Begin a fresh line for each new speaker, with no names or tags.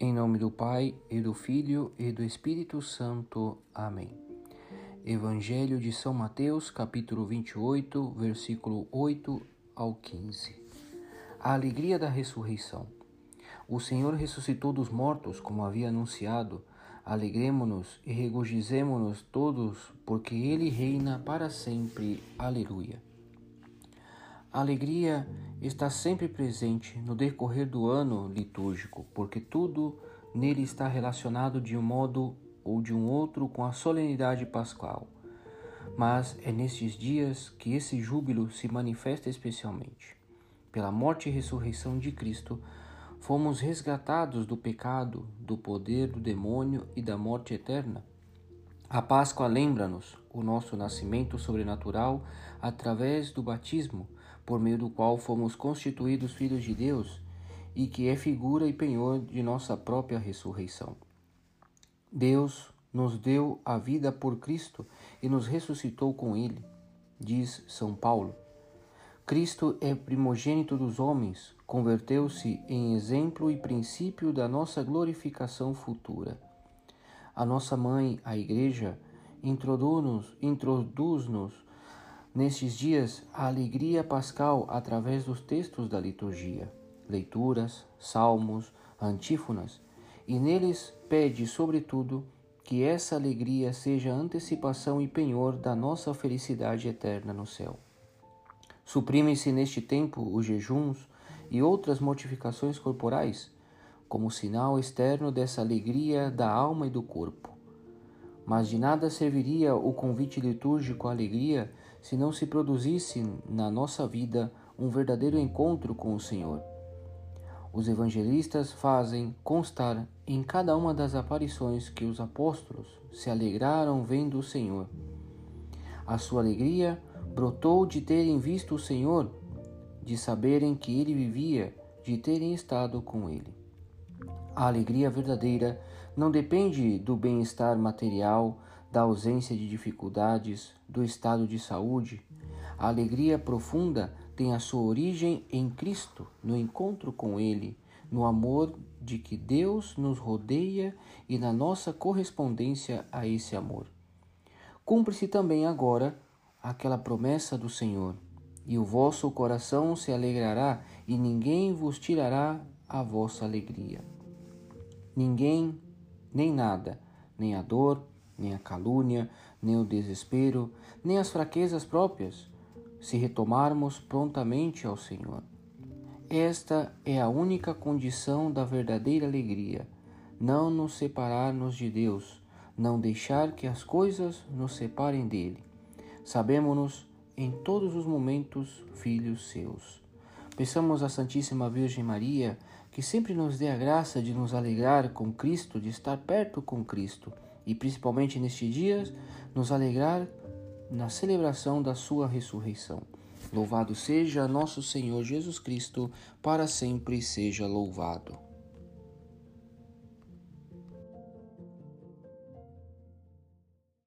Em nome do Pai, e do Filho, e do Espírito Santo. Amém. Evangelho de São Mateus, capítulo 28, versículo 8 ao 15. A alegria da ressurreição. O Senhor ressuscitou dos mortos, como havia anunciado. Alegremo-nos e regozijemo-nos todos, porque Ele reina para sempre. Aleluia. A alegria está sempre presente no decorrer do ano litúrgico, porque tudo nele está relacionado de um modo ou de um outro com a solenidade pascual. Mas é nestes dias que esse júbilo se manifesta especialmente. Pela morte e ressurreição de Cristo, fomos resgatados do pecado, do poder do demônio e da morte eterna. A Páscoa lembra-nos o nosso nascimento sobrenatural através do batismo, por meio do qual fomos constituídos filhos de Deus e que é figura e penhor de nossa própria ressurreição. Deus nos deu a vida por Cristo e nos ressuscitou com Ele, diz São Paulo. Cristo é primogênito dos homens, converteu-se em exemplo e princípio da nossa glorificação futura. A nossa mãe, a Igreja, introduz-nos introduz nestes dias a alegria pascal através dos textos da liturgia, leituras, salmos, antífonas, e neles pede, sobretudo, que essa alegria seja antecipação e penhor da nossa felicidade eterna no céu. Suprimem-se neste tempo os jejuns e outras mortificações corporais, como sinal externo dessa alegria da alma e do corpo. Mas de nada serviria o convite litúrgico à alegria se não se produzisse na nossa vida um verdadeiro encontro com o Senhor. Os evangelistas fazem constar em cada uma das aparições que os apóstolos se alegraram vendo o Senhor. A sua alegria brotou de terem visto o Senhor, de saberem que ele vivia, de terem estado com ele. A alegria verdadeira não depende do bem-estar material, da ausência de dificuldades, do estado de saúde. A alegria profunda tem a sua origem em Cristo, no encontro com Ele, no amor de que Deus nos rodeia e na nossa correspondência a esse amor. Cumpre-se também agora aquela promessa do Senhor: e o vosso coração se alegrará, e ninguém vos tirará a vossa alegria. Ninguém, nem nada, nem a dor, nem a calúnia, nem o desespero, nem as fraquezas próprias, se retomarmos prontamente ao Senhor. Esta é a única condição da verdadeira alegria, não nos separar-nos de Deus, não deixar que as coisas nos separem dele. Sabemos-nos em todos os momentos filhos seus. Peçamos à Santíssima Virgem Maria que sempre nos dê a graça de nos alegrar com Cristo, de estar perto com Cristo e principalmente nestes dias nos alegrar na celebração da sua ressurreição. Louvado seja nosso Senhor Jesus Cristo, para sempre seja louvado.